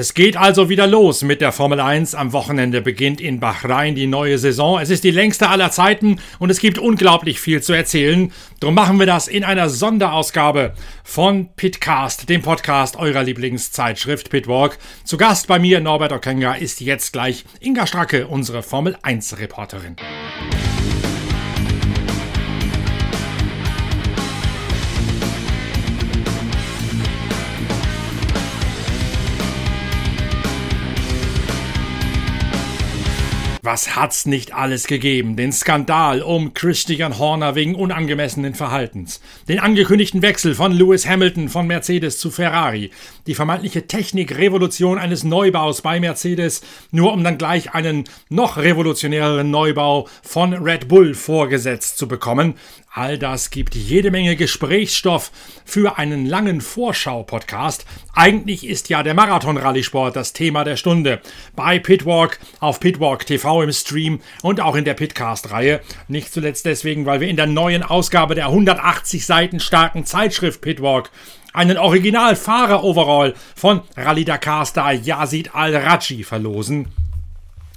Es geht also wieder los mit der Formel 1. Am Wochenende beginnt in Bahrain die neue Saison. Es ist die längste aller Zeiten und es gibt unglaublich viel zu erzählen. Darum machen wir das in einer Sonderausgabe von Pitcast, dem Podcast eurer Lieblingszeitschrift Pitwalk. Zu Gast bei mir Norbert Okenga ist jetzt gleich Inga Stracke, unsere Formel 1 Reporterin. Was hat's nicht alles gegeben? Den Skandal um Christian Horner wegen unangemessenen Verhaltens, den angekündigten Wechsel von Lewis Hamilton von Mercedes zu Ferrari, die vermeintliche Technikrevolution eines Neubaus bei Mercedes, nur um dann gleich einen noch revolutionäreren Neubau von Red Bull vorgesetzt zu bekommen, All das gibt jede Menge Gesprächsstoff für einen langen Vorschau-Podcast. Eigentlich ist ja der Marathon-Rallysport das Thema der Stunde. Bei Pitwalk, auf Pitwalk TV im Stream und auch in der Pitcast-Reihe. Nicht zuletzt deswegen, weil wir in der neuen Ausgabe der 180 Seiten starken Zeitschrift Pitwalk einen Original-Fahrer-Overall von Rallye Dakar-Star Yazid Al-Raji verlosen.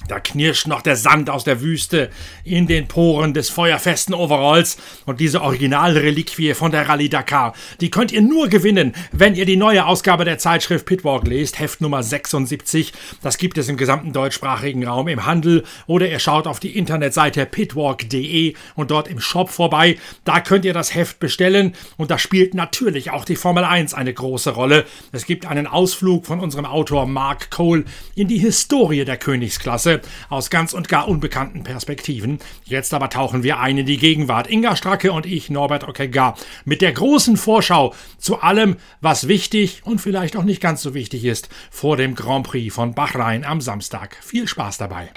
Da knirscht noch der Sand aus der Wüste in den Poren des feuerfesten Overalls und diese Originalreliquie von der Rallye Dakar, die könnt ihr nur gewinnen, wenn ihr die neue Ausgabe der Zeitschrift Pitwalk lest, Heft Nummer 76. Das gibt es im gesamten deutschsprachigen Raum im Handel oder ihr schaut auf die Internetseite pitwalk.de und dort im Shop vorbei. Da könnt ihr das Heft bestellen und da spielt natürlich auch die Formel 1 eine große Rolle. Es gibt einen Ausflug von unserem Autor Mark Cole in die Historie der Königsklasse aus ganz und gar unbekannten Perspektiven. Jetzt aber tauchen wir ein in die Gegenwart. Inga Stracke und ich, Norbert Ockegger, mit der großen Vorschau zu allem, was wichtig und vielleicht auch nicht ganz so wichtig ist vor dem Grand Prix von Bahrain am Samstag. Viel Spaß dabei.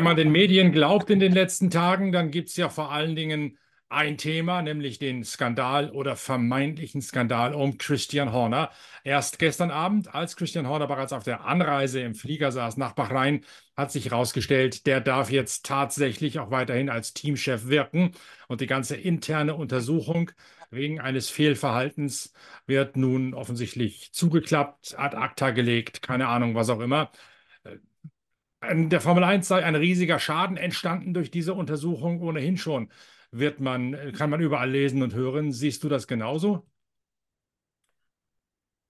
Wenn man den Medien glaubt in den letzten Tagen, dann gibt es ja vor allen Dingen ein Thema, nämlich den Skandal oder vermeintlichen Skandal um Christian Horner. Erst gestern Abend, als Christian Horner bereits auf der Anreise im Flieger saß nach Bahrain, hat sich herausgestellt, der darf jetzt tatsächlich auch weiterhin als Teamchef wirken. Und die ganze interne Untersuchung wegen eines Fehlverhaltens wird nun offensichtlich zugeklappt, ad acta gelegt, keine Ahnung, was auch immer in der Formel 1 sei ein riesiger Schaden entstanden durch diese Untersuchung ohnehin schon. Wird man, kann man überall lesen und hören. Siehst du das genauso?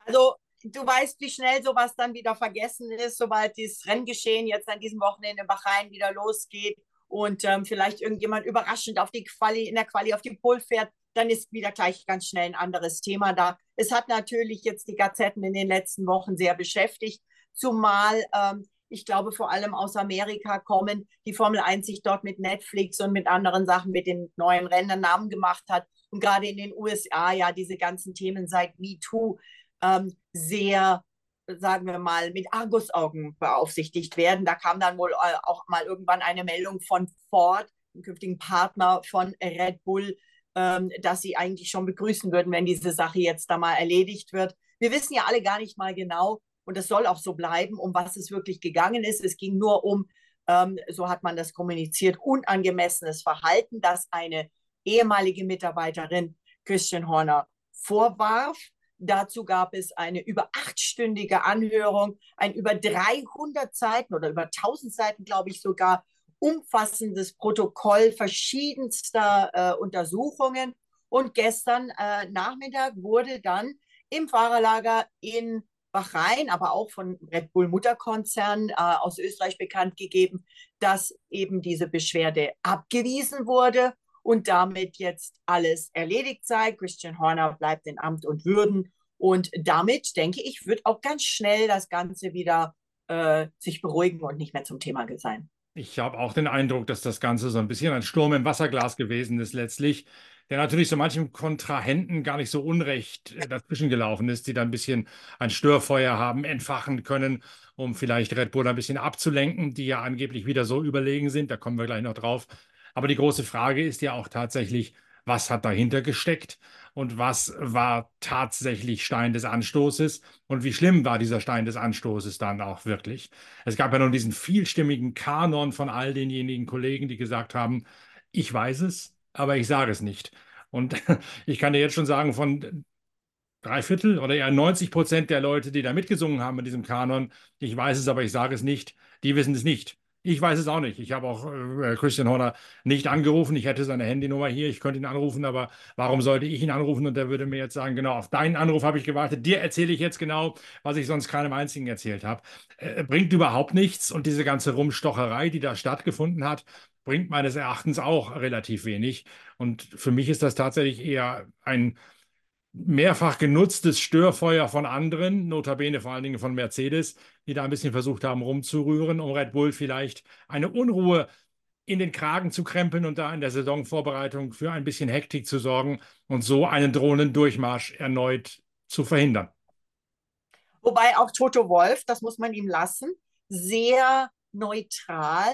Also, du weißt, wie schnell sowas dann wieder vergessen ist, sobald das Renngeschehen jetzt an diesem Wochenende in Bahrain wieder losgeht und ähm, vielleicht irgendjemand überraschend auf die Quali, in der Quali auf die Pole fährt, dann ist wieder gleich ganz schnell ein anderes Thema da. Es hat natürlich jetzt die Gazetten in den letzten Wochen sehr beschäftigt, zumal ähm, ich glaube, vor allem aus Amerika kommen, die Formel 1 sich dort mit Netflix und mit anderen Sachen, mit den neuen Rändern Namen gemacht hat. Und gerade in den USA ja diese ganzen Themen seit MeToo ähm, sehr, sagen wir mal, mit Argusaugen beaufsichtigt werden. Da kam dann wohl äh, auch mal irgendwann eine Meldung von Ford, dem künftigen Partner von Red Bull, ähm, dass sie eigentlich schon begrüßen würden, wenn diese Sache jetzt da mal erledigt wird. Wir wissen ja alle gar nicht mal genau, und das soll auch so bleiben, um was es wirklich gegangen ist. Es ging nur um, ähm, so hat man das kommuniziert, unangemessenes Verhalten, das eine ehemalige Mitarbeiterin Christian Horner vorwarf. Dazu gab es eine über achtstündige Anhörung, ein über 300 Seiten oder über 1000 Seiten, glaube ich sogar, umfassendes Protokoll verschiedenster äh, Untersuchungen. Und gestern äh, Nachmittag wurde dann im Fahrerlager in Bahrain, aber auch von Red Bull Mutterkonzern äh, aus Österreich bekannt gegeben, dass eben diese Beschwerde abgewiesen wurde und damit jetzt alles erledigt sei. Christian Horner bleibt in Amt und Würden und damit, denke ich, wird auch ganz schnell das Ganze wieder äh, sich beruhigen und nicht mehr zum Thema sein. Ich habe auch den Eindruck, dass das Ganze so ein bisschen ein Sturm im Wasserglas gewesen ist letztlich der natürlich so manchem Kontrahenten gar nicht so unrecht äh, dazwischen gelaufen ist, die da ein bisschen ein Störfeuer haben, entfachen können, um vielleicht Red Bull ein bisschen abzulenken, die ja angeblich wieder so überlegen sind. Da kommen wir gleich noch drauf. Aber die große Frage ist ja auch tatsächlich, was hat dahinter gesteckt? und was war tatsächlich Stein des Anstoßes und wie schlimm war dieser Stein des Anstoßes dann auch wirklich. Es gab ja nun diesen vielstimmigen Kanon von all denjenigen Kollegen, die gesagt haben, ich weiß es, aber ich sage es nicht. Und ich kann dir jetzt schon sagen, von drei Viertel oder eher 90 Prozent der Leute, die da mitgesungen haben in diesem Kanon, ich weiß es, aber ich sage es nicht, die wissen es nicht. Ich weiß es auch nicht. Ich habe auch äh, Christian Horner nicht angerufen. Ich hätte seine Handynummer hier. Ich könnte ihn anrufen, aber warum sollte ich ihn anrufen? Und der würde mir jetzt sagen, genau, auf deinen Anruf habe ich gewartet. Dir erzähle ich jetzt genau, was ich sonst keinem einzigen erzählt habe. Äh, bringt überhaupt nichts. Und diese ganze Rumstocherei, die da stattgefunden hat, bringt meines Erachtens auch relativ wenig. Und für mich ist das tatsächlich eher ein mehrfach genutztes Störfeuer von anderen, notabene vor allen Dingen von Mercedes, die da ein bisschen versucht haben rumzurühren, um Red Bull vielleicht eine Unruhe in den Kragen zu krempeln und da in der Saisonvorbereitung für ein bisschen Hektik zu sorgen und so einen drohenden Durchmarsch erneut zu verhindern. Wobei auch Toto Wolf, das muss man ihm lassen, sehr neutral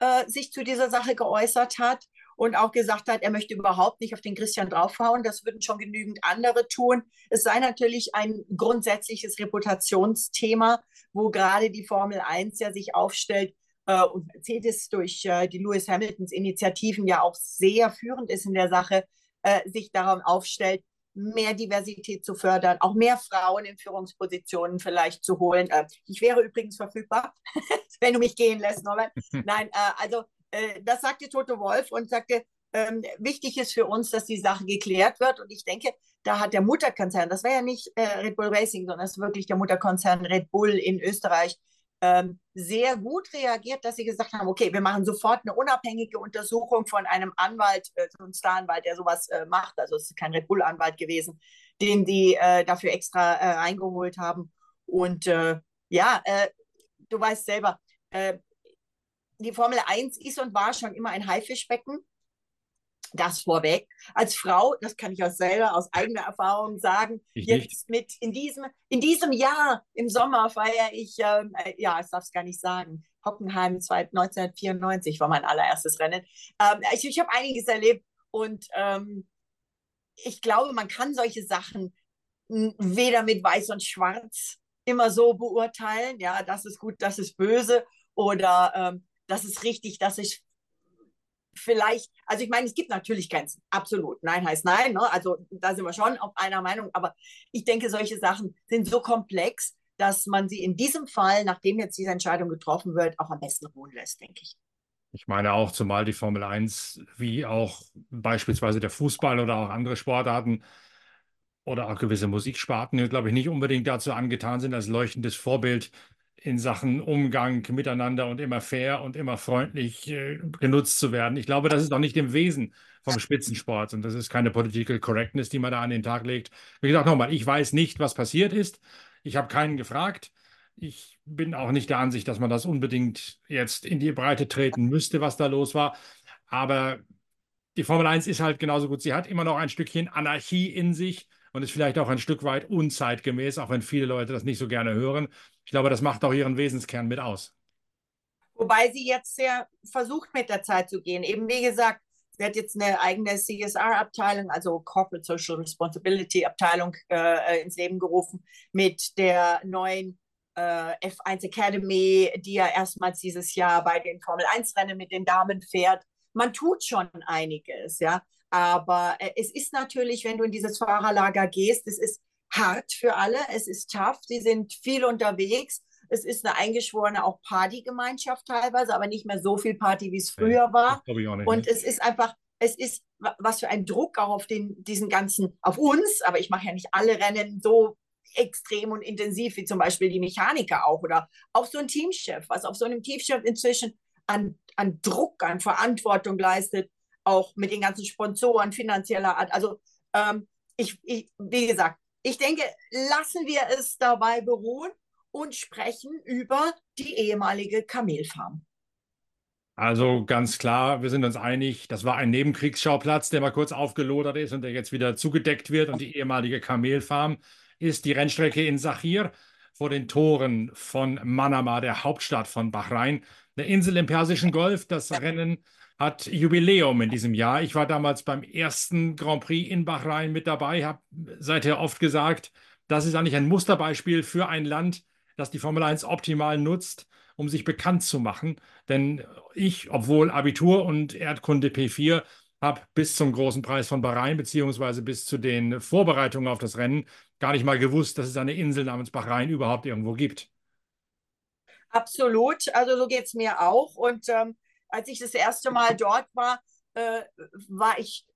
äh, sich zu dieser Sache geäußert hat und auch gesagt hat, er möchte überhaupt nicht auf den Christian draufhauen. Das würden schon genügend andere tun. Es sei natürlich ein grundsätzliches Reputationsthema, wo gerade die Formel 1 ja sich aufstellt äh, und Mercedes durch äh, die Lewis Hamiltons Initiativen ja auch sehr führend ist in der Sache, äh, sich daran aufstellt, mehr Diversität zu fördern, auch mehr Frauen in Führungspositionen vielleicht zu holen. Äh, ich wäre übrigens verfügbar, wenn du mich gehen lässt, Norbert. Nein, äh, also äh, das sagte Toto Wolf und sagte, ähm, wichtig ist für uns, dass die Sache geklärt wird. Und ich denke, da hat der Mutterkonzern, das war ja nicht äh, Red Bull Racing, sondern es ist wirklich der Mutterkonzern Red Bull in Österreich, ähm, sehr gut reagiert, dass sie gesagt haben, okay, wir machen sofort eine unabhängige Untersuchung von einem Anwalt, äh, so ein Staranwalt, der sowas äh, macht. Also es ist kein Red Bull-Anwalt gewesen, den die äh, dafür extra äh, eingeholt haben. Und äh, ja, äh, du weißt selber, die Formel 1 ist und war schon immer ein Haifischbecken. Das vorweg. Als Frau, das kann ich auch selber aus eigener Erfahrung sagen, ich jetzt nicht. mit in diesem, in diesem Jahr im Sommer feiere ich, ähm, äh, ja, ich darf es gar nicht sagen, Hockenheim 1994 war mein allererstes Rennen. Ähm, ich ich habe einiges erlebt und ähm, ich glaube, man kann solche Sachen weder mit Weiß und Schwarz immer so beurteilen, ja, das ist gut, das ist böse oder ähm, das ist richtig, das ist vielleicht, also ich meine, es gibt natürlich Grenzen, absolut. Nein heißt nein, ne? also da sind wir schon auf einer Meinung, aber ich denke, solche Sachen sind so komplex, dass man sie in diesem Fall, nachdem jetzt diese Entscheidung getroffen wird, auch am besten ruhen lässt, denke ich. Ich meine auch, zumal die Formel 1 wie auch beispielsweise der Fußball oder auch andere Sportarten oder auch gewisse Musiksparten, glaube ich, nicht unbedingt dazu angetan sind, als leuchtendes Vorbild in Sachen Umgang miteinander und immer fair und immer freundlich äh, genutzt zu werden. Ich glaube, das ist auch nicht im Wesen vom Spitzensport und das ist keine Political Correctness, die man da an den Tag legt. Wie gesagt, nochmal, ich weiß nicht, was passiert ist. Ich habe keinen gefragt. Ich bin auch nicht der Ansicht, dass man das unbedingt jetzt in die Breite treten müsste, was da los war. Aber die Formel 1 ist halt genauso gut. Sie hat immer noch ein Stückchen Anarchie in sich und ist vielleicht auch ein Stück weit unzeitgemäß, auch wenn viele Leute das nicht so gerne hören. Ich glaube, das macht auch ihren Wesenskern mit aus. Wobei sie jetzt sehr versucht, mit der Zeit zu gehen. Eben wie gesagt, sie hat jetzt eine eigene CSR-Abteilung, also Corporate Social Responsibility Abteilung äh, ins Leben gerufen mit der neuen äh, F1 Academy, die ja erstmals dieses Jahr bei den Formel 1-Rennen mit den Damen fährt. Man tut schon einiges, ja. Aber äh, es ist natürlich, wenn du in dieses Fahrerlager gehst, es ist hart für alle, es ist tough, sie sind viel unterwegs. Es ist eine eingeschworene auch Partygemeinschaft teilweise, aber nicht mehr so viel Party, wie es früher war. Nicht, Und ne? es ist einfach, es ist was für ein Druck auch auf den, diesen ganzen, auf uns, aber ich mache ja nicht alle Rennen so extrem und intensiv wie zum Beispiel die Mechaniker auch oder auch so ein Teamchef, was auf so einem Teamchef inzwischen an, an Druck, an Verantwortung leistet, auch mit den ganzen Sponsoren finanzieller Art. Also ähm, ich, ich, wie gesagt, ich denke, lassen wir es dabei beruhen und sprechen über die ehemalige Kamelfarm. Also ganz klar, wir sind uns einig, das war ein Nebenkriegsschauplatz, der mal kurz aufgelodert ist und der jetzt wieder zugedeckt wird. Und die ehemalige Kamelfarm ist die Rennstrecke in Sachir vor den Toren von Manama, der Hauptstadt von Bahrain. eine Insel im Persischen Golf. Das Rennen hat Jubiläum in diesem Jahr. Ich war damals beim ersten Grand Prix in Bahrain mit dabei, habe seither oft gesagt, das ist eigentlich ein Musterbeispiel für ein Land, das die Formel 1 optimal nutzt, um sich bekannt zu machen. Denn ich, obwohl Abitur und Erdkunde P4, habe bis zum großen Preis von Bahrain beziehungsweise bis zu den Vorbereitungen auf das Rennen gar nicht mal gewusst, dass es eine Insel namens Bahrain überhaupt irgendwo gibt. Absolut, also so geht es mir auch. Und ähm, als ich das erste Mal dort war, äh, war ich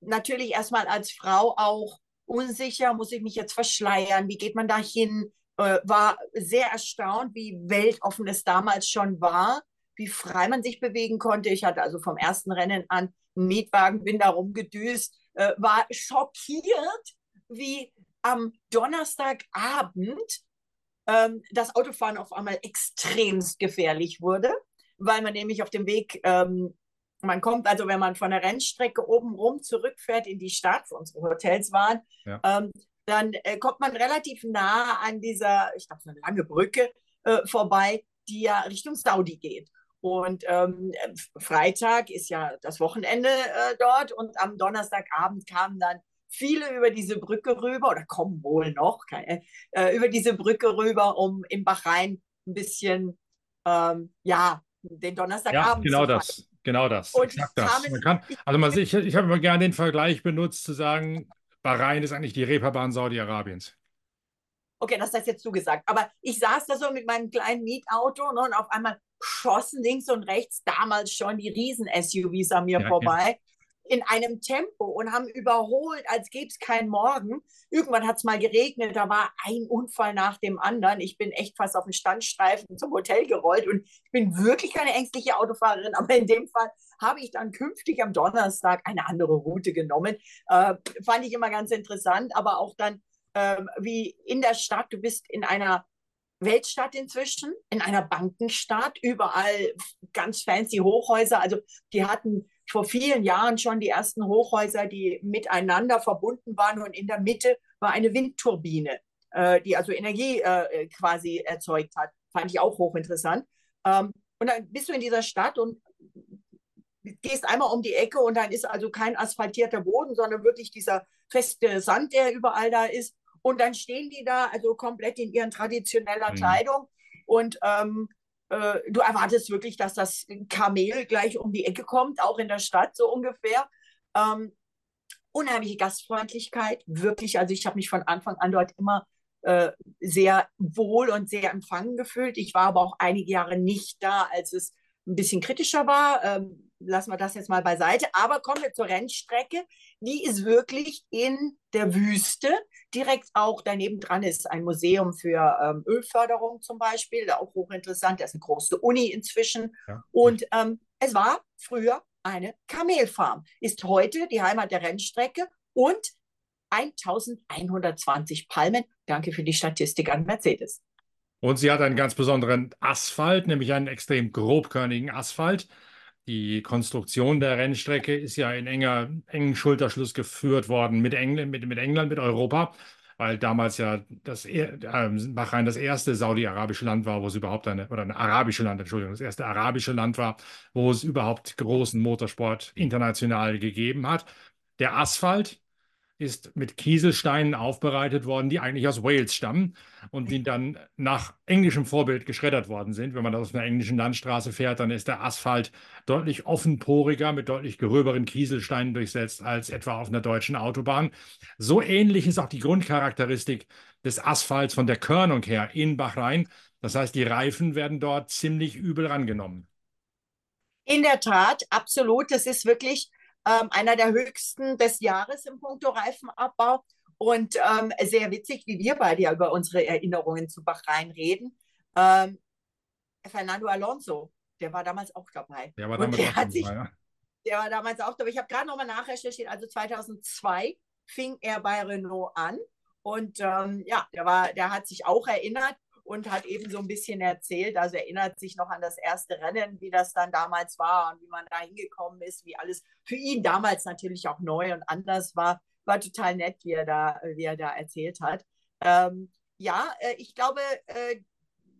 natürlich erstmal als Frau auch unsicher, muss ich mich jetzt verschleiern, wie geht man da hin? Äh, war sehr erstaunt, wie weltoffen es damals schon war, wie frei man sich bewegen konnte. Ich hatte also vom ersten Rennen an einen Mietwagen, bin da rumgedüst, äh, war schockiert, wie am Donnerstagabend ähm, das Autofahren auf einmal extremst gefährlich wurde, weil man nämlich auf dem Weg, ähm, man kommt also, wenn man von der Rennstrecke oben rum zurückfährt in die Stadt, wo unsere Hotels waren, ja. ähm, dann äh, kommt man relativ nah an dieser, ich glaube, so eine lange Brücke äh, vorbei, die ja Richtung Saudi geht. Und ähm, Freitag ist ja das Wochenende äh, dort und am Donnerstagabend kamen dann viele über diese Brücke rüber oder kommen wohl noch keine, äh, über diese Brücke rüber, um im Bahrain ein bisschen, ähm, ja, den Donnerstagabend ja, genau das, genau das, und exakt das. Man kann, also man, ich, ich habe immer gerne den Vergleich benutzt, zu sagen, Bahrain ist eigentlich die Reeperbahn Saudi-Arabiens. Okay, das hast jetzt du gesagt. Aber ich saß da so mit meinem kleinen Mietauto ne, und auf einmal schossen links und rechts damals schon die Riesen-SUVs an mir ja, vorbei. Ja in einem Tempo und haben überholt, als gäbe es keinen Morgen. Irgendwann hat es mal geregnet, da war ein Unfall nach dem anderen. Ich bin echt fast auf den Standstreifen zum Hotel gerollt und ich bin wirklich keine ängstliche Autofahrerin, aber in dem Fall habe ich dann künftig am Donnerstag eine andere Route genommen. Äh, fand ich immer ganz interessant, aber auch dann äh, wie in der Stadt, du bist in einer Weltstadt inzwischen, in einer Bankenstadt, überall ganz fancy Hochhäuser. Also die hatten vor vielen Jahren schon die ersten Hochhäuser, die miteinander verbunden waren und in der Mitte war eine Windturbine, äh, die also Energie äh, quasi erzeugt hat. Fand ich auch hochinteressant. Ähm, und dann bist du in dieser Stadt und gehst einmal um die Ecke und dann ist also kein asphaltierter Boden, sondern wirklich dieser feste Sand, der überall da ist. Und dann stehen die da also komplett in ihren traditioneller mhm. Kleidung und ähm, äh, du erwartest wirklich, dass das Kamel gleich um die Ecke kommt, auch in der Stadt so ungefähr. Ähm, unheimliche Gastfreundlichkeit, wirklich. Also ich habe mich von Anfang an dort immer äh, sehr wohl und sehr empfangen gefühlt. Ich war aber auch einige Jahre nicht da, als es ein bisschen kritischer war. Ähm, lassen wir das jetzt mal beiseite. Aber kommen wir zur Rennstrecke. Die ist wirklich in der Wüste. Direkt auch daneben dran ist ein Museum für ähm, Ölförderung zum Beispiel, auch hochinteressant. Da ist eine große Uni inzwischen. Ja. Und ähm, es war früher eine Kamelfarm, ist heute die Heimat der Rennstrecke und 1120 Palmen. Danke für die Statistik an Mercedes. Und sie hat einen ganz besonderen Asphalt, nämlich einen extrem grobkörnigen Asphalt. Die Konstruktion der Rennstrecke ist ja in enger, engen Schulterschluss geführt worden mit, Engl mit, mit England, mit Europa, weil damals ja das äh, Bahrain das erste saudi-arabische Land war, wo es überhaupt eine, oder ein arabische Land, Entschuldigung, das erste arabische Land war, wo es überhaupt großen Motorsport international gegeben hat. Der Asphalt ist mit Kieselsteinen aufbereitet worden, die eigentlich aus Wales stammen und die dann nach englischem Vorbild geschreddert worden sind. Wenn man auf einer englischen Landstraße fährt, dann ist der Asphalt deutlich offenporiger mit deutlich gröberen Kieselsteinen durchsetzt als etwa auf einer deutschen Autobahn. So ähnlich ist auch die Grundcharakteristik des Asphalts von der Körnung her in Bahrain. Das heißt, die Reifen werden dort ziemlich übel rangenommen. In der Tat, absolut. Das ist wirklich ähm, einer der höchsten des Jahres im Punkto Reifenabbau. Und ähm, sehr witzig, wie wir beide ja über unsere Erinnerungen zu Bahrain reden. Ähm, Fernando Alonso, der war damals auch dabei. Der war damals der auch dabei, sich, ja. Der war damals auch dabei. Ich habe gerade nochmal nachrecherchiert. Also 2002 fing er bei Renault an. Und ähm, ja, der, war, der hat sich auch erinnert und hat eben so ein bisschen erzählt, also erinnert sich noch an das erste Rennen, wie das dann damals war und wie man da hingekommen ist, wie alles für ihn damals natürlich auch neu und anders war. War total nett, wie er da, wie er da erzählt hat. Ähm, ja, äh, ich glaube, äh,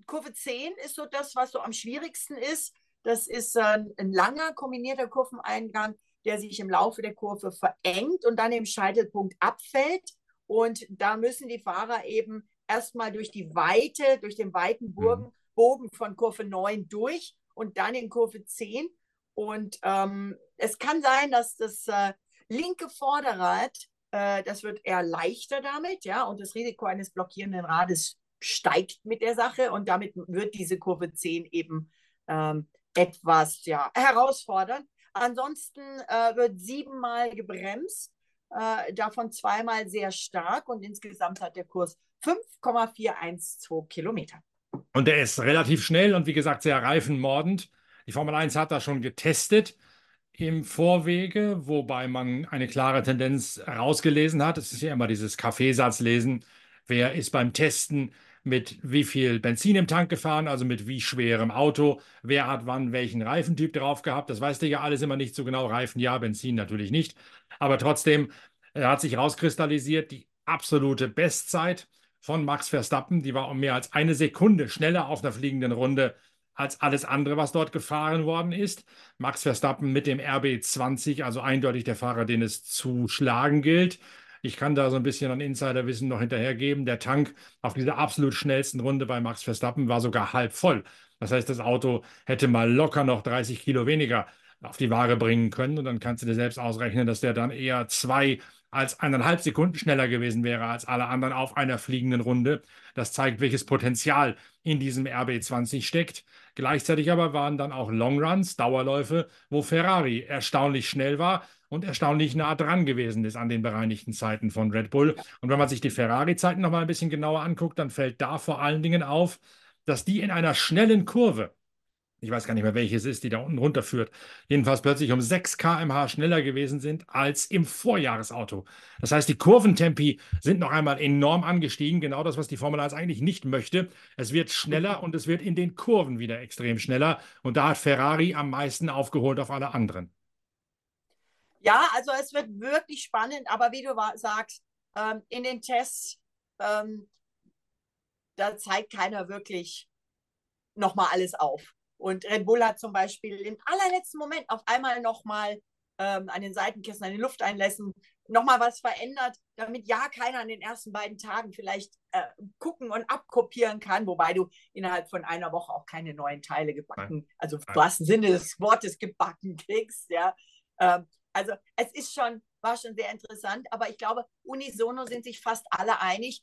Kurve 10 ist so das, was so am schwierigsten ist. Das ist äh, ein langer kombinierter Kurveneingang, der sich im Laufe der Kurve verengt und dann im Scheitelpunkt abfällt. Und da müssen die Fahrer eben erstmal durch die Weite, durch den weiten Bogen, mhm. Bogen von Kurve 9 durch und dann in Kurve 10. Und ähm, es kann sein, dass das äh, linke Vorderrad, äh, das wird eher leichter damit, ja, und das Risiko eines blockierenden Rades steigt mit der Sache und damit wird diese Kurve 10 eben ähm, etwas ja, herausfordernd. Ansonsten äh, wird siebenmal gebremst, äh, davon zweimal sehr stark und insgesamt hat der Kurs 5,412 Kilometer. Und der ist relativ schnell und wie gesagt sehr reifenmordend. Die Formel 1 hat das schon getestet im Vorwege, wobei man eine klare Tendenz herausgelesen hat. Es ist ja immer dieses Kaffeesatzlesen. Wer ist beim Testen mit wie viel Benzin im Tank gefahren, also mit wie schwerem Auto, wer hat wann welchen Reifentyp drauf gehabt. Das weißt du ja alles immer nicht so genau. Reifen ja, Benzin natürlich nicht. Aber trotzdem hat sich herauskristallisiert, die absolute Bestzeit von Max Verstappen, die war um mehr als eine Sekunde schneller auf einer fliegenden Runde als alles andere, was dort gefahren worden ist. Max Verstappen mit dem RB20, also eindeutig der Fahrer, den es zu schlagen gilt. Ich kann da so ein bisschen an Insiderwissen noch hinterhergeben. Der Tank auf dieser absolut schnellsten Runde bei Max Verstappen war sogar halb voll. Das heißt, das Auto hätte mal locker noch 30 Kilo weniger auf die Waage bringen können. Und dann kannst du dir selbst ausrechnen, dass der dann eher zwei als eineinhalb Sekunden schneller gewesen wäre als alle anderen auf einer fliegenden Runde. Das zeigt, welches Potenzial in diesem RB20 steckt. Gleichzeitig aber waren dann auch Longruns, Dauerläufe, wo Ferrari erstaunlich schnell war und erstaunlich nah dran gewesen ist an den bereinigten Zeiten von Red Bull. Und wenn man sich die Ferrari-Zeiten noch mal ein bisschen genauer anguckt, dann fällt da vor allen Dingen auf, dass die in einer schnellen Kurve ich weiß gar nicht mehr, welches ist, die da unten runterführt, jedenfalls plötzlich um 6 km/h schneller gewesen sind als im Vorjahresauto. Das heißt, die Kurventempi sind noch einmal enorm angestiegen, genau das, was die Formel 1 eigentlich nicht möchte. Es wird schneller und es wird in den Kurven wieder extrem schneller und da hat Ferrari am meisten aufgeholt auf alle anderen. Ja, also es wird wirklich spannend, aber wie du sagst, ähm, in den Tests, ähm, da zeigt keiner wirklich nochmal alles auf. Und Red Bull hat zum Beispiel im allerletzten Moment auf einmal nochmal ähm, an den Seitenkissen, an den Lufteinlässen nochmal was verändert, damit ja keiner an den ersten beiden Tagen vielleicht äh, gucken und abkopieren kann, wobei du innerhalb von einer Woche auch keine neuen Teile gebacken, Nein. also im wahrsten Sinne des Wortes gebacken kriegst, ja. Ähm, also es ist schon, war schon sehr interessant, aber ich glaube, unisono sind sich fast alle einig,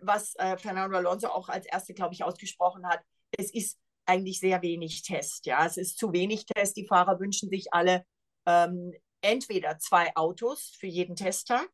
was äh, Fernando Alonso auch als Erste, glaube ich, ausgesprochen hat. Es ist eigentlich sehr wenig Test. Ja, es ist zu wenig Test. Die Fahrer wünschen sich alle ähm, entweder zwei Autos für jeden Testtag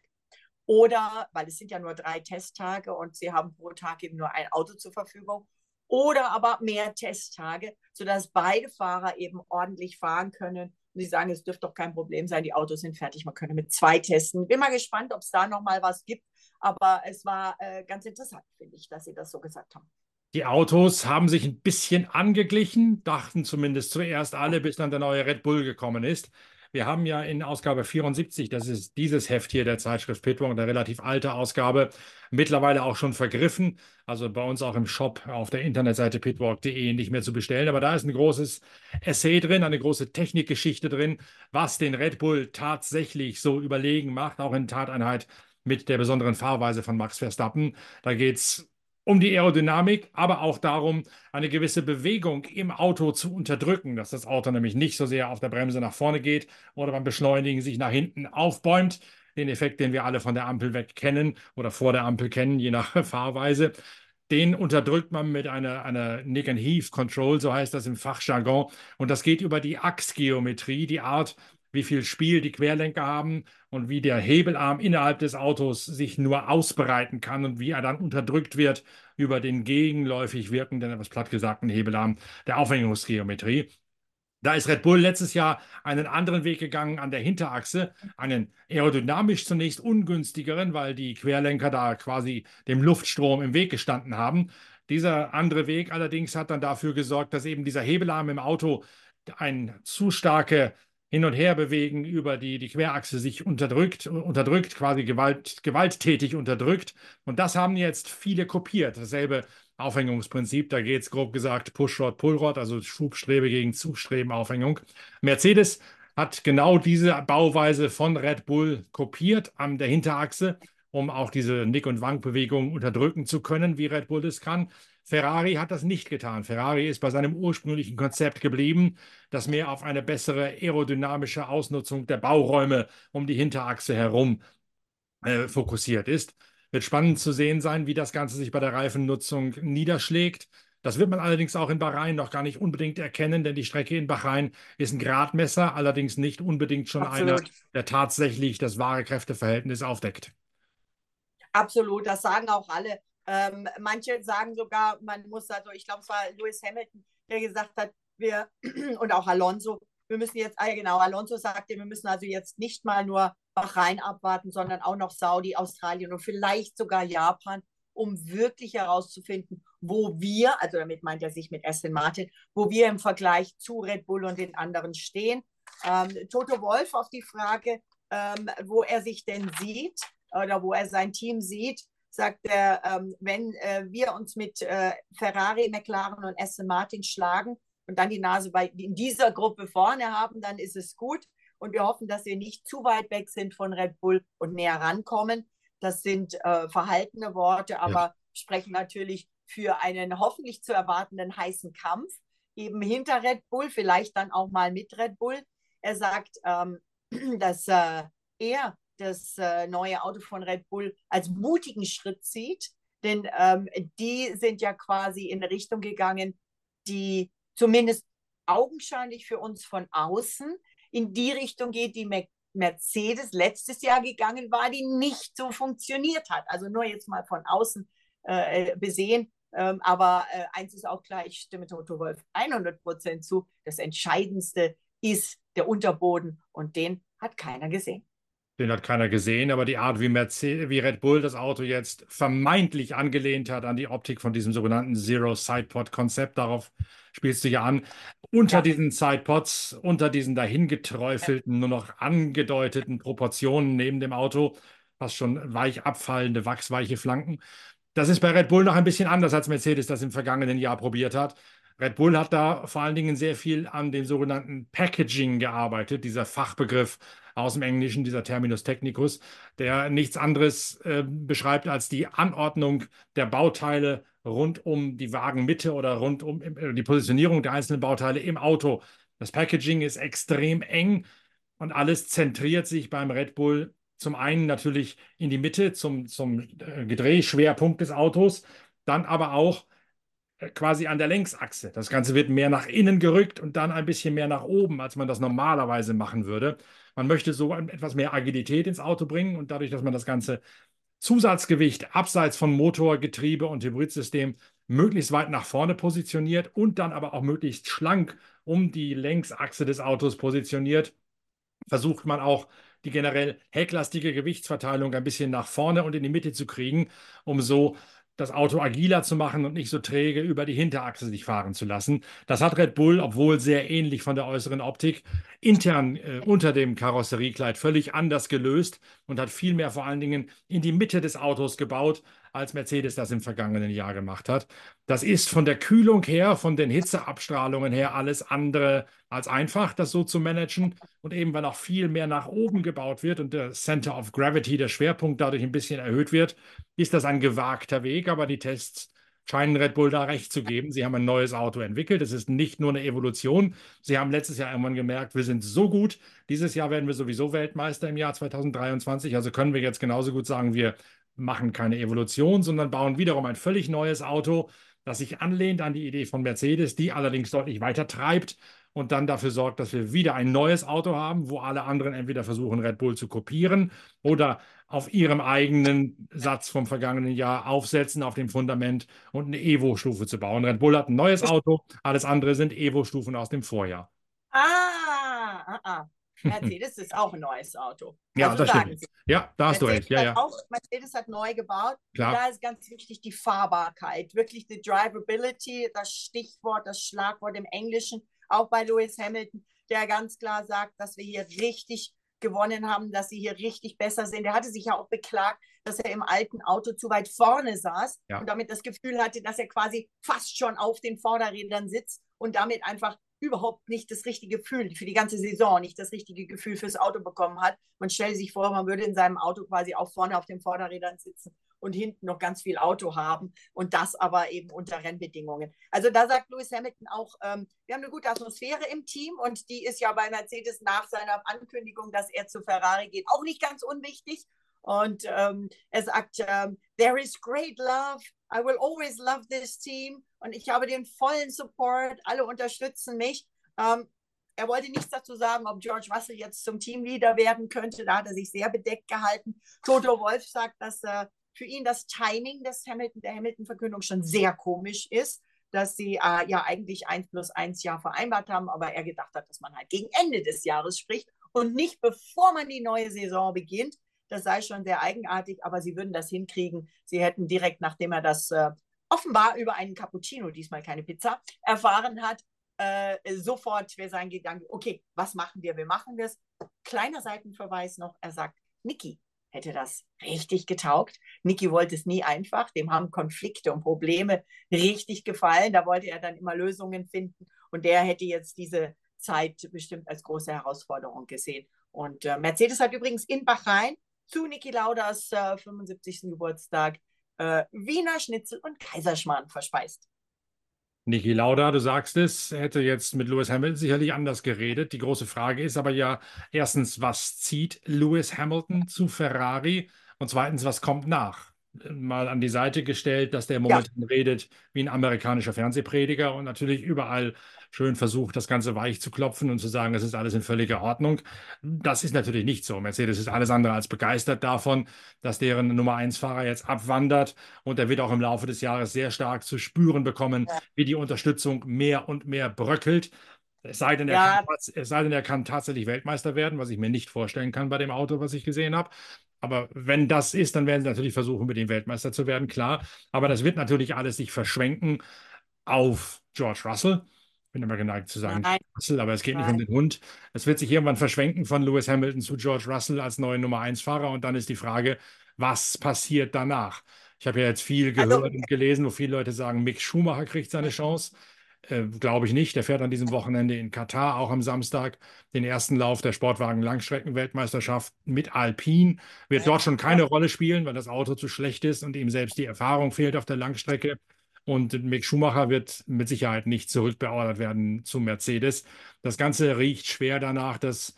oder, weil es sind ja nur drei Testtage und sie haben pro Tag eben nur ein Auto zur Verfügung, oder aber mehr Testtage, sodass beide Fahrer eben ordentlich fahren können. Und sie sagen, es dürfte doch kein Problem sein, die Autos sind fertig, man könne mit zwei testen. Bin mal gespannt, ob es da nochmal was gibt, aber es war äh, ganz interessant, finde ich, dass sie das so gesagt haben. Die Autos haben sich ein bisschen angeglichen, dachten zumindest zuerst alle, bis dann der neue Red Bull gekommen ist. Wir haben ja in Ausgabe 74, das ist dieses Heft hier der Zeitschrift Pitwalk, eine relativ alte Ausgabe, mittlerweile auch schon vergriffen. Also bei uns auch im Shop auf der Internetseite pitwalk.de nicht mehr zu bestellen. Aber da ist ein großes Essay drin, eine große Technikgeschichte drin, was den Red Bull tatsächlich so überlegen macht, auch in Tateinheit mit der besonderen Fahrweise von Max Verstappen. Da geht es um die Aerodynamik, aber auch darum, eine gewisse Bewegung im Auto zu unterdrücken, dass das Auto nämlich nicht so sehr auf der Bremse nach vorne geht oder beim Beschleunigen sich nach hinten aufbäumt. Den Effekt, den wir alle von der Ampel weg kennen oder vor der Ampel kennen, je nach Fahrweise. Den unterdrückt man mit einer, einer Nick and Heave Control, so heißt das im Fachjargon. Und das geht über die Achsgeometrie, die Art, wie viel Spiel die Querlenker haben und wie der Hebelarm innerhalb des Autos sich nur ausbreiten kann und wie er dann unterdrückt wird über den gegenläufig wirkenden, etwas platt gesagten Hebelarm der Aufhängungsgeometrie. Da ist Red Bull letztes Jahr einen anderen Weg gegangen an der Hinterachse, einen aerodynamisch zunächst ungünstigeren, weil die Querlenker da quasi dem Luftstrom im Weg gestanden haben. Dieser andere Weg allerdings hat dann dafür gesorgt, dass eben dieser Hebelarm im Auto eine zu starke hin und her bewegen über die, die Querachse sich unterdrückt, unterdrückt, quasi Gewalt, gewalttätig unterdrückt. Und das haben jetzt viele kopiert. Dasselbe Aufhängungsprinzip. Da geht es grob gesagt Pushrod, Pullrod, also Schubstrebe gegen Zugstreben, Aufhängung. Mercedes hat genau diese Bauweise von Red Bull kopiert an der Hinterachse, um auch diese Nick- und Wankbewegung unterdrücken zu können, wie Red Bull das kann. Ferrari hat das nicht getan. Ferrari ist bei seinem ursprünglichen Konzept geblieben, das mehr auf eine bessere aerodynamische Ausnutzung der Bauräume um die Hinterachse herum äh, fokussiert ist. Wird spannend zu sehen sein, wie das Ganze sich bei der Reifennutzung niederschlägt. Das wird man allerdings auch in Bahrain noch gar nicht unbedingt erkennen, denn die Strecke in Bahrain ist ein Gradmesser, allerdings nicht unbedingt schon Absolut. einer, der tatsächlich das wahre Kräfteverhältnis aufdeckt. Absolut, das sagen auch alle. Ähm, manche sagen sogar, man muss also, ich glaube, es war Lewis Hamilton, der gesagt hat, wir und auch Alonso, wir müssen jetzt, ah genau, Alonso sagte, wir müssen also jetzt nicht mal nur Bahrain abwarten, sondern auch noch Saudi, Australien und vielleicht sogar Japan, um wirklich herauszufinden, wo wir, also damit meint er sich mit Aston Martin, wo wir im Vergleich zu Red Bull und den anderen stehen. Ähm, Toto Wolf auf die Frage, ähm, wo er sich denn sieht oder wo er sein Team sieht, sagt er, ähm, wenn äh, wir uns mit äh, Ferrari, McLaren und Aston Martin schlagen und dann die Nase bei, in dieser Gruppe vorne haben, dann ist es gut. Und wir hoffen, dass wir nicht zu weit weg sind von Red Bull und näher rankommen. Das sind äh, verhaltene Worte, aber ja. sprechen natürlich für einen hoffentlich zu erwartenden heißen Kampf, eben hinter Red Bull, vielleicht dann auch mal mit Red Bull. Er sagt, ähm, dass äh, er das äh, neue Auto von Red Bull als mutigen Schritt sieht, denn ähm, die sind ja quasi in eine Richtung gegangen, die zumindest augenscheinlich für uns von außen in die Richtung geht, die Mercedes letztes Jahr gegangen war, die nicht so funktioniert hat. Also nur jetzt mal von außen äh, besehen. Ähm, aber äh, eins ist auch klar, ich stimme Toto Wolf 100 Prozent zu. Das Entscheidendste ist der Unterboden und den hat keiner gesehen. Den hat keiner gesehen, aber die Art, wie, Mercedes, wie Red Bull das Auto jetzt vermeintlich angelehnt hat an die Optik von diesem sogenannten Zero Sidepod Konzept, darauf spielst du ja an. Unter ja. diesen Sidepods, unter diesen dahingeträufelten, nur noch angedeuteten Proportionen neben dem Auto, fast schon weich abfallende, wachsweiche Flanken. Das ist bei Red Bull noch ein bisschen anders, als Mercedes das im vergangenen Jahr probiert hat. Red Bull hat da vor allen Dingen sehr viel an dem sogenannten Packaging gearbeitet, dieser Fachbegriff aus dem Englischen, dieser Terminus technicus, der nichts anderes äh, beschreibt als die Anordnung der Bauteile rund um die Wagenmitte oder rund um äh, die Positionierung der einzelnen Bauteile im Auto. Das Packaging ist extrem eng und alles zentriert sich beim Red Bull zum einen natürlich in die Mitte zum, zum äh, Gedrehschwerpunkt des Autos, dann aber auch quasi an der Längsachse. Das Ganze wird mehr nach innen gerückt und dann ein bisschen mehr nach oben, als man das normalerweise machen würde. Man möchte so etwas mehr Agilität ins Auto bringen und dadurch, dass man das ganze Zusatzgewicht abseits von Motor, Getriebe und Hybridsystem möglichst weit nach vorne positioniert und dann aber auch möglichst schlank um die Längsachse des Autos positioniert, versucht man auch die generell hecklastige Gewichtsverteilung ein bisschen nach vorne und in die Mitte zu kriegen, um so das Auto agiler zu machen und nicht so träge über die Hinterachse sich fahren zu lassen. Das hat Red Bull, obwohl sehr ähnlich von der äußeren Optik, intern äh, unter dem Karosseriekleid völlig anders gelöst und hat vielmehr vor allen Dingen in die Mitte des Autos gebaut, als Mercedes das im vergangenen Jahr gemacht hat. Das ist von der Kühlung her, von den Hitzeabstrahlungen her alles andere als einfach, das so zu managen. Und eben weil auch viel mehr nach oben gebaut wird und der Center of Gravity, der Schwerpunkt dadurch ein bisschen erhöht wird, ist das ein gewagter Weg. Aber die Tests scheinen Red Bull da recht zu geben. Sie haben ein neues Auto entwickelt. Es ist nicht nur eine Evolution. Sie haben letztes Jahr irgendwann gemerkt, wir sind so gut. Dieses Jahr werden wir sowieso Weltmeister im Jahr 2023. Also können wir jetzt genauso gut sagen, wir machen keine Evolution, sondern bauen wiederum ein völlig neues Auto, das sich anlehnt an die Idee von Mercedes, die allerdings deutlich weiter treibt und dann dafür sorgt, dass wir wieder ein neues Auto haben, wo alle anderen entweder versuchen, Red Bull zu kopieren oder auf ihrem eigenen Satz vom vergangenen Jahr aufsetzen, auf dem Fundament und eine Evo-Stufe zu bauen. Red Bull hat ein neues Auto, alles andere sind Evo-Stufen aus dem Vorjahr. Ah, ah, ah. Mercedes ist auch ein neues Auto. Ja, also das stimmt. Ja, da hast Mercedes du recht. Ja, ja. Auch, Mercedes hat neu gebaut. Klar. Da ist ganz wichtig die Fahrbarkeit, wirklich die Drivability, das Stichwort, das Schlagwort im Englischen, auch bei Lewis Hamilton, der ganz klar sagt, dass wir hier richtig gewonnen haben, dass sie hier richtig besser sind. Er hatte sich ja auch beklagt, dass er im alten Auto zu weit vorne saß ja. und damit das Gefühl hatte, dass er quasi fast schon auf den Vorderrädern sitzt und damit einfach überhaupt nicht das richtige Gefühl für die ganze Saison, nicht das richtige Gefühl fürs Auto bekommen hat. Man stellt sich vor, man würde in seinem Auto quasi auch vorne auf den Vorderrädern sitzen und hinten noch ganz viel Auto haben und das aber eben unter Rennbedingungen. Also da sagt Lewis Hamilton auch, ähm, wir haben eine gute Atmosphäre im Team und die ist ja bei Mercedes nach seiner Ankündigung, dass er zu Ferrari geht, auch nicht ganz unwichtig. Und ähm, er sagt, ähm, there is great love. I will always love this team. Und ich habe den vollen Support. Alle unterstützen mich. Ähm, er wollte nichts dazu sagen, ob George Russell jetzt zum Teamleader werden könnte. Da hat er sich sehr bedeckt gehalten. Toto Wolf sagt, dass äh, für ihn das Timing des Hamilton, der Hamilton-Verkündung schon sehr komisch ist, dass sie äh, ja eigentlich eins plus eins Jahr vereinbart haben, aber er gedacht hat, dass man halt gegen Ende des Jahres spricht und nicht bevor man die neue Saison beginnt. Das sei schon sehr eigenartig, aber sie würden das hinkriegen. Sie hätten direkt, nachdem er das äh, offenbar über einen Cappuccino, diesmal keine Pizza, erfahren hat, äh, sofort wäre sein Gedanke, okay, was machen wir? Wir machen das. Kleiner Seitenverweis noch, er sagt, Niki, hätte das richtig getaugt. Niki wollte es nie einfach. Dem haben Konflikte und Probleme richtig gefallen. Da wollte er dann immer Lösungen finden. Und der hätte jetzt diese Zeit bestimmt als große Herausforderung gesehen. Und äh, Mercedes hat übrigens in Bahrain zu Niki Lauders äh, 75. Geburtstag äh, Wiener Schnitzel und Kaiserschmarrn verspeist. Niki Lauda, du sagst es, hätte jetzt mit Lewis Hamilton sicherlich anders geredet. Die große Frage ist aber ja erstens, was zieht Lewis Hamilton zu Ferrari? Und zweitens, was kommt nach? Mal an die Seite gestellt, dass der momentan ja. redet wie ein amerikanischer Fernsehprediger und natürlich überall schön versucht, das Ganze weich zu klopfen und zu sagen, es ist alles in völliger Ordnung. Das ist natürlich nicht so. Mercedes ist alles andere als begeistert davon, dass deren Nummer 1 Fahrer jetzt abwandert und er wird auch im Laufe des Jahres sehr stark zu spüren bekommen, wie die Unterstützung mehr und mehr bröckelt. Es sei, denn, er ja. kann, es sei denn, er kann tatsächlich Weltmeister werden, was ich mir nicht vorstellen kann bei dem Auto, was ich gesehen habe. Aber wenn das ist, dann werden sie natürlich versuchen, mit dem Weltmeister zu werden, klar. Aber das wird natürlich alles sich verschwenken auf George Russell bin immer geneigt zu sagen Nein. Russell, aber es geht Nein. nicht um den Hund. Es wird sich irgendwann verschwenken von Lewis Hamilton zu George Russell als neuen Nummer 1 Fahrer und dann ist die Frage, was passiert danach? Ich habe ja jetzt viel also gehört also, und gelesen, wo viele Leute sagen, Mick Schumacher kriegt seine Chance. Äh, Glaube ich nicht. Der fährt an diesem Wochenende in Katar, auch am Samstag, den ersten Lauf der Sportwagen-Langstreckenweltmeisterschaft mit Alpine. Wird dort schon keine Rolle spielen, weil das Auto zu schlecht ist und ihm selbst die Erfahrung fehlt auf der Langstrecke. Und Mick Schumacher wird mit Sicherheit nicht zurückbeordert werden zu Mercedes. Das Ganze riecht schwer danach, dass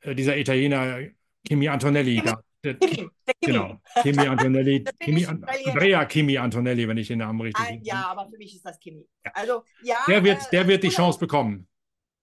äh, dieser Italiener Kimi Antonelli da. Der, Kimi, der Kimi. Genau, Kimi Antonelli. Kimi, Andrea Kimi Antonelli, wenn ich den Namen richtig habe. Ja, aber für mich ist das Kimi. Also, ja, der wird, der wird die Chance bekommen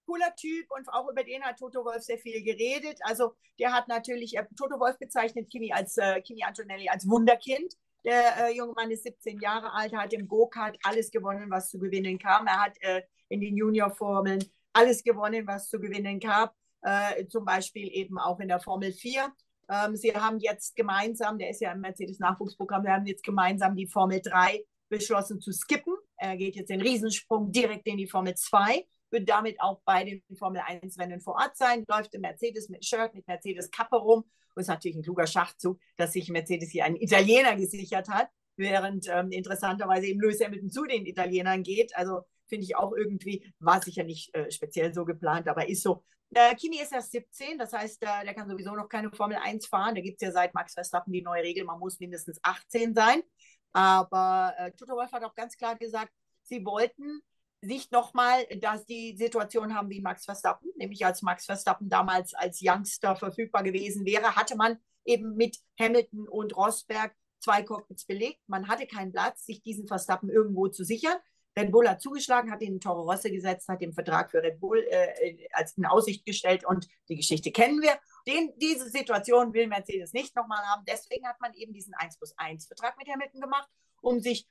cooler Typ und auch über den hat Toto Wolf sehr viel geredet. Also der hat natürlich, äh, Toto Wolf bezeichnet Kimi als äh, Kimi Antonelli als Wunderkind. Der äh, junge Mann ist 17 Jahre alt, hat im Go-Kart alles gewonnen, was zu gewinnen kam. Er hat äh, in den Junior-Formeln alles gewonnen, was zu gewinnen gab. Äh, zum Beispiel eben auch in der Formel 4. Ähm, sie haben jetzt gemeinsam, der ist ja im Mercedes-Nachwuchsprogramm, wir haben jetzt gemeinsam die Formel 3 beschlossen zu skippen. Er geht jetzt den Riesensprung direkt in die Formel 2 wird damit auch bei den Formel 1 Rennen vor Ort sein, läuft im Mercedes mit Shirt, mit Mercedes Kappe rum und ist natürlich ein kluger Schachzug, dass sich Mercedes hier einen Italiener gesichert hat, während ähm, interessanterweise eben Lewis Hamilton zu den Italienern geht. Also finde ich auch irgendwie, war sicher nicht äh, speziell so geplant, aber ist so. Äh, Kimi ist erst 17, das heißt, äh, der kann sowieso noch keine Formel 1 fahren. Da gibt es ja seit Max Verstappen die neue Regel, man muss mindestens 18 sein. Aber äh, Toto Wolff hat auch ganz klar gesagt, sie wollten nicht nochmal, dass die Situation haben wie Max Verstappen, nämlich als Max Verstappen damals als Youngster verfügbar gewesen wäre, hatte man eben mit Hamilton und Rosberg zwei Cockpits belegt. Man hatte keinen Platz, sich diesen Verstappen irgendwo zu sichern. Red Bull hat zugeschlagen, hat den Toro Rosso gesetzt, hat den Vertrag für Red Bull äh, als in Aussicht gestellt und die Geschichte kennen wir. Den, diese Situation will Mercedes nicht nochmal haben. Deswegen hat man eben diesen 1 plus 1 Vertrag mit Hamilton gemacht, um sich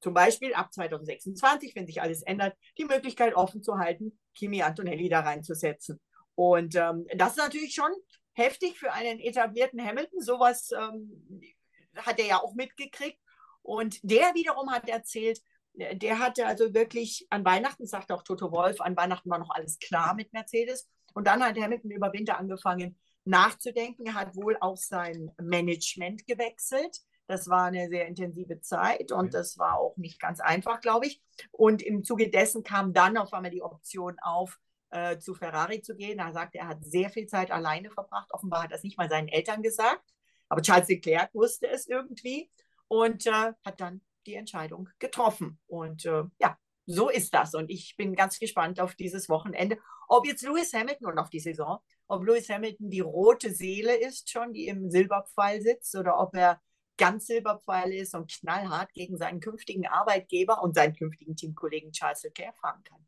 zum Beispiel ab 2026, wenn sich alles ändert, die Möglichkeit offen zu halten, Kimi Antonelli da reinzusetzen. Und ähm, das ist natürlich schon heftig für einen etablierten Hamilton. Sowas ähm, hat er ja auch mitgekriegt. Und der wiederum hat erzählt, der hatte also wirklich an Weihnachten, sagt auch Toto Wolf, an Weihnachten war noch alles klar mit Mercedes. Und dann hat Hamilton über Winter angefangen, nachzudenken. Er hat wohl auch sein Management gewechselt. Das war eine sehr intensive Zeit und das war auch nicht ganz einfach, glaube ich. Und im Zuge dessen kam dann auf einmal die Option auf, äh, zu Ferrari zu gehen. Er sagte, er hat sehr viel Zeit alleine verbracht. Offenbar hat er es nicht mal seinen Eltern gesagt. Aber Charles Leclerc wusste es irgendwie und äh, hat dann die Entscheidung getroffen. Und äh, ja, so ist das. Und ich bin ganz gespannt auf dieses Wochenende, ob jetzt Lewis Hamilton und auf die Saison, ob Lewis Hamilton die rote Seele ist schon, die im Silberpfeil sitzt, oder ob er ganz Silberpfeil ist und knallhart gegen seinen künftigen Arbeitgeber und seinen künftigen Teamkollegen Charles Leclerc fahren kann.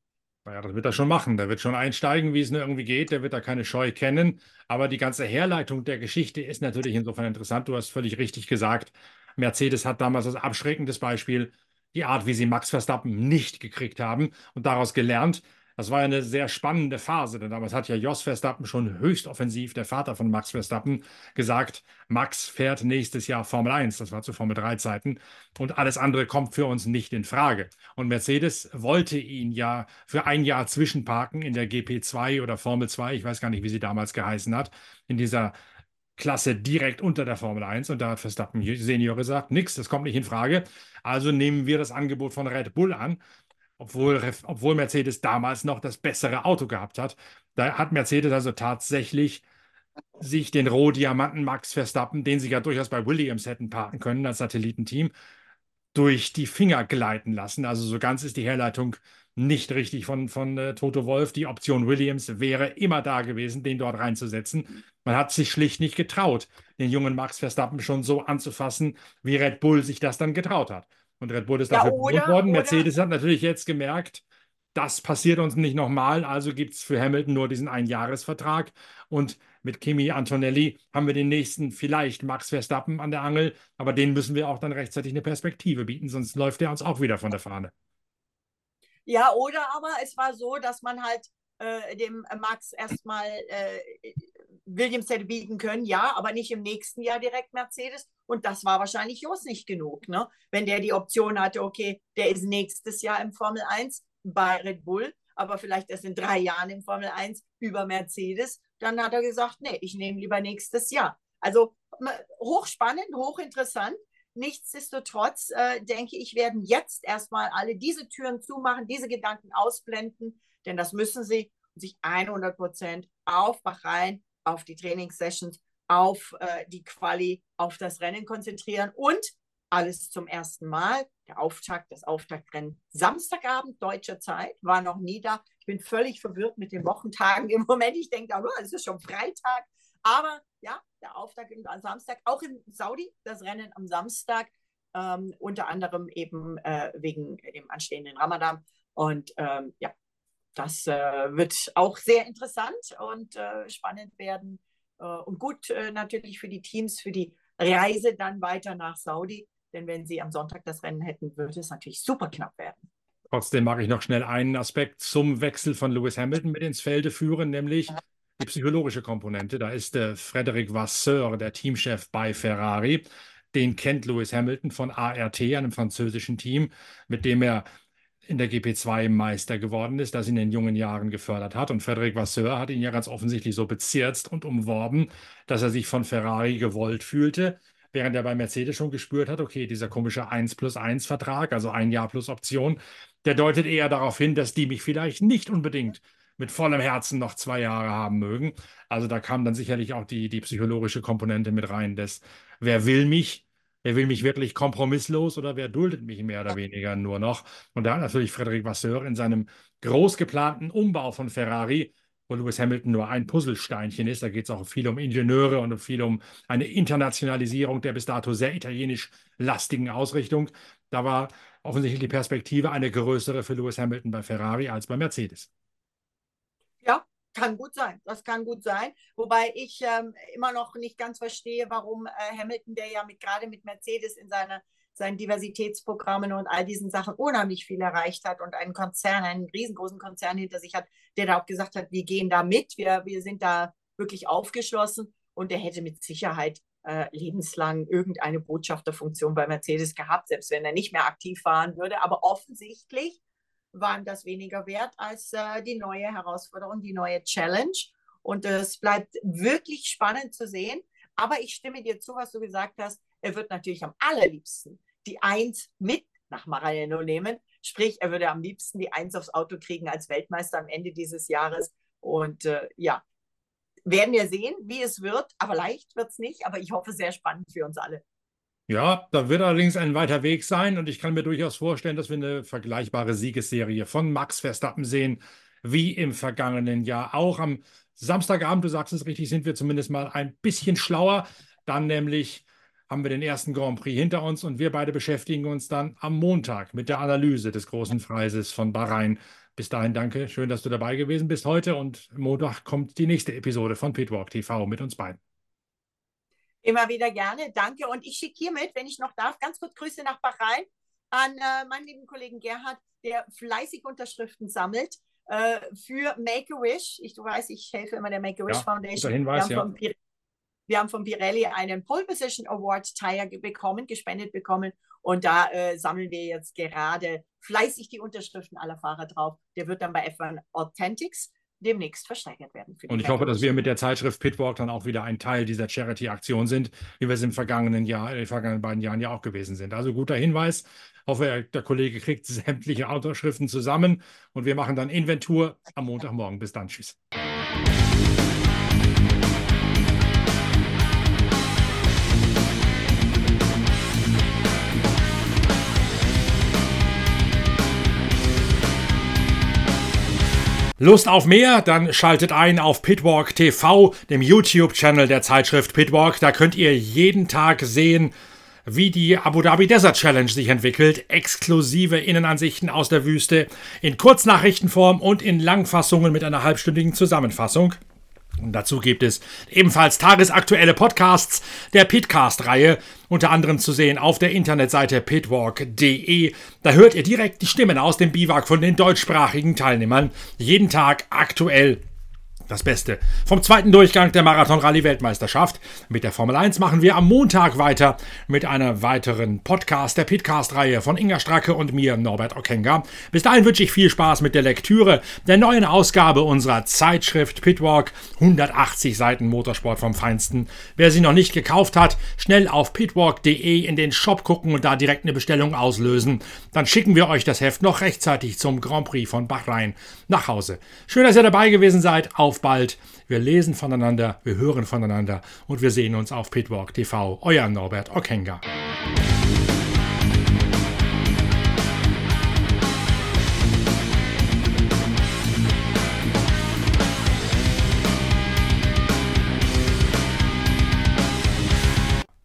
Naja, das wird er schon machen. Der wird schon einsteigen, wie es nur irgendwie geht. Der wird da keine Scheu kennen. Aber die ganze Herleitung der Geschichte ist natürlich insofern interessant. Du hast völlig richtig gesagt. Mercedes hat damals als abschreckendes Beispiel die Art, wie sie Max Verstappen nicht gekriegt haben und daraus gelernt. Das war eine sehr spannende Phase, denn damals hat ja Jos Verstappen schon höchst offensiv, der Vater von Max Verstappen, gesagt, Max fährt nächstes Jahr Formel 1, das war zu Formel 3 Zeiten, und alles andere kommt für uns nicht in Frage. Und Mercedes wollte ihn ja für ein Jahr zwischenparken in der GP2 oder Formel 2, ich weiß gar nicht, wie sie damals geheißen hat, in dieser Klasse direkt unter der Formel 1 und da hat Verstappen Senior gesagt, nix, das kommt nicht in Frage. Also nehmen wir das Angebot von Red Bull an obwohl, obwohl Mercedes damals noch das bessere Auto gehabt hat. Da hat Mercedes also tatsächlich sich den Rohdiamanten Max Verstappen, den sie ja durchaus bei Williams hätten parken können als Satellitenteam, durch die Finger gleiten lassen. Also so ganz ist die Herleitung nicht richtig von, von äh, Toto Wolf. Die Option Williams wäre immer da gewesen, den dort reinzusetzen. Man hat sich schlicht nicht getraut, den jungen Max Verstappen schon so anzufassen, wie Red Bull sich das dann getraut hat. Und Red Bull ist dafür ja, worden. Mercedes hat natürlich jetzt gemerkt, das passiert uns nicht nochmal, also gibt es für Hamilton nur diesen Einjahresvertrag. Und mit Kimi Antonelli haben wir den nächsten vielleicht Max Verstappen an der Angel, aber den müssen wir auch dann rechtzeitig eine Perspektive bieten, sonst läuft der uns auch wieder von der Fahne. Ja, oder aber es war so, dass man halt äh, dem Max erstmal äh, Williams hätte bieten können, ja, aber nicht im nächsten Jahr direkt Mercedes. Und das war wahrscheinlich Jos nicht genug, ne? Wenn der die Option hatte, okay, der ist nächstes Jahr im Formel 1 bei Red Bull, aber vielleicht erst in drei Jahren im Formel 1 über Mercedes, dann hat er gesagt, nee, ich nehme lieber nächstes Jahr. Also hochspannend, hochinteressant. Nichtsdestotrotz äh, denke ich, werden jetzt erstmal alle diese Türen zumachen, diese Gedanken ausblenden, denn das müssen sie sich 100 Prozent auf Bahrain auf die Trainingssessions, auf äh, die Quali, auf das Rennen konzentrieren und alles zum ersten Mal. Der Auftakt, das Auftaktrennen Samstagabend deutscher Zeit war noch nie da. Ich bin völlig verwirrt mit den Wochentagen im Moment. Ich denke, oh, es ist schon Freitag. Aber ja, der Auftakt am Samstag, auch in Saudi, das Rennen am Samstag, ähm, unter anderem eben äh, wegen dem anstehenden Ramadan. Und ähm, ja, das äh, wird auch sehr interessant und äh, spannend werden äh, und gut äh, natürlich für die Teams, für die Reise dann weiter nach Saudi. Denn wenn sie am Sonntag das Rennen hätten, würde es natürlich super knapp werden. Trotzdem mag ich noch schnell einen Aspekt zum Wechsel von Lewis Hamilton mit ins Felde führen, nämlich die psychologische Komponente. Da ist äh, Frederic Vasseur, der Teamchef bei Ferrari. Den kennt Lewis Hamilton von ART, einem französischen Team, mit dem er in der GP2 Meister geworden ist, das ihn in jungen Jahren gefördert hat. Und Frederic Vasseur hat ihn ja ganz offensichtlich so bezirzt und umworben, dass er sich von Ferrari gewollt fühlte, während er bei Mercedes schon gespürt hat, okay, dieser komische 1 plus 1 Vertrag, also ein Jahr plus Option, der deutet eher darauf hin, dass die mich vielleicht nicht unbedingt mit vollem Herzen noch zwei Jahre haben mögen. Also da kam dann sicherlich auch die, die psychologische Komponente mit rein, dass wer will mich, Wer will mich wirklich kompromisslos oder wer duldet mich mehr oder weniger nur noch? Und da hat natürlich Frederic Vasseur in seinem groß geplanten Umbau von Ferrari, wo Lewis Hamilton nur ein Puzzlesteinchen ist, da geht es auch viel um Ingenieure und viel um eine Internationalisierung der bis dato sehr italienisch lastigen Ausrichtung. Da war offensichtlich die Perspektive eine größere für Lewis Hamilton bei Ferrari als bei Mercedes. Kann gut sein, das kann gut sein. Wobei ich ähm, immer noch nicht ganz verstehe, warum äh, Hamilton, der ja mit, gerade mit Mercedes in seine, seinen Diversitätsprogrammen und all diesen Sachen unheimlich viel erreicht hat und einen Konzern, einen riesengroßen Konzern hinter sich hat, der da auch gesagt hat, wir gehen da mit, wir, wir sind da wirklich aufgeschlossen und der hätte mit Sicherheit äh, lebenslang irgendeine Botschafterfunktion bei Mercedes gehabt, selbst wenn er nicht mehr aktiv fahren würde. Aber offensichtlich waren das weniger wert als äh, die neue Herausforderung, die neue Challenge. Und es bleibt wirklich spannend zu sehen. Aber ich stimme dir zu, was du gesagt hast. Er wird natürlich am allerliebsten die Eins mit nach Maranello nehmen. Sprich, er würde am liebsten die Eins aufs Auto kriegen als Weltmeister am Ende dieses Jahres. Und äh, ja, werden wir sehen, wie es wird. Aber leicht wird es nicht. Aber ich hoffe, sehr spannend für uns alle. Ja, da wird allerdings ein weiter Weg sein und ich kann mir durchaus vorstellen, dass wir eine vergleichbare Siegesserie von Max Verstappen sehen, wie im vergangenen Jahr. Auch am Samstagabend, du sagst es richtig, sind wir zumindest mal ein bisschen schlauer. Dann nämlich haben wir den ersten Grand Prix hinter uns und wir beide beschäftigen uns dann am Montag mit der Analyse des großen Preises von Bahrain. Bis dahin danke, schön, dass du dabei gewesen bist heute und Montag kommt die nächste Episode von Pitwalk TV mit uns beiden. Immer wieder gerne, danke. Und ich schicke hiermit, wenn ich noch darf, ganz kurz Grüße nach Bahrain an äh, meinen lieben Kollegen Gerhard, der fleißig Unterschriften sammelt äh, für Make-A-Wish. Ich, du weißt, ich helfe immer der Make-A-Wish ja, Foundation. Hinweis, wir, haben ja. wir haben von Pirelli einen Pole Position Award Tire bekommen, gespendet bekommen. Und da äh, sammeln wir jetzt gerade fleißig die Unterschriften aller Fahrer drauf. Der wird dann bei F1 Authentics demnächst versteigert werden. und ich hoffe, dass wir mit der Zeitschrift Pitwalk dann auch wieder ein Teil dieser Charity-Aktion sind, wie wir es im vergangenen Jahr, in den vergangenen beiden Jahren ja auch gewesen sind. Also guter Hinweis. Ich hoffe, der Kollege kriegt sämtliche Autoschriften zusammen und wir machen dann Inventur am Montagmorgen. Bis dann. Tschüss. Lust auf mehr? Dann schaltet ein auf Pitwalk TV, dem YouTube-Channel der Zeitschrift Pitwalk. Da könnt ihr jeden Tag sehen, wie die Abu Dhabi Desert Challenge sich entwickelt. Exklusive Innenansichten aus der Wüste in Kurznachrichtenform und in Langfassungen mit einer halbstündigen Zusammenfassung. Und dazu gibt es ebenfalls tagesaktuelle Podcasts der Pitcast-Reihe, unter anderem zu sehen auf der Internetseite pitwalk.de. Da hört ihr direkt die Stimmen aus dem Biwak von den deutschsprachigen Teilnehmern, jeden Tag aktuell das Beste. Vom zweiten Durchgang der Marathon-Rallye-Weltmeisterschaft. Mit der Formel 1 machen wir am Montag weiter mit einer weiteren Podcast der Pitcast-Reihe von Inga Stracke und mir, Norbert Okenga. Bis dahin wünsche ich viel Spaß mit der Lektüre der neuen Ausgabe unserer Zeitschrift Pitwalk. 180 Seiten Motorsport vom Feinsten. Wer sie noch nicht gekauft hat, schnell auf pitwalk.de in den Shop gucken und da direkt eine Bestellung auslösen. Dann schicken wir euch das Heft noch rechtzeitig zum Grand Prix von Bahrain nach Hause. Schön, dass ihr dabei gewesen seid. Auf bald. Wir lesen voneinander, wir hören voneinander und wir sehen uns auf Pitwalk TV. Euer Norbert Okenga.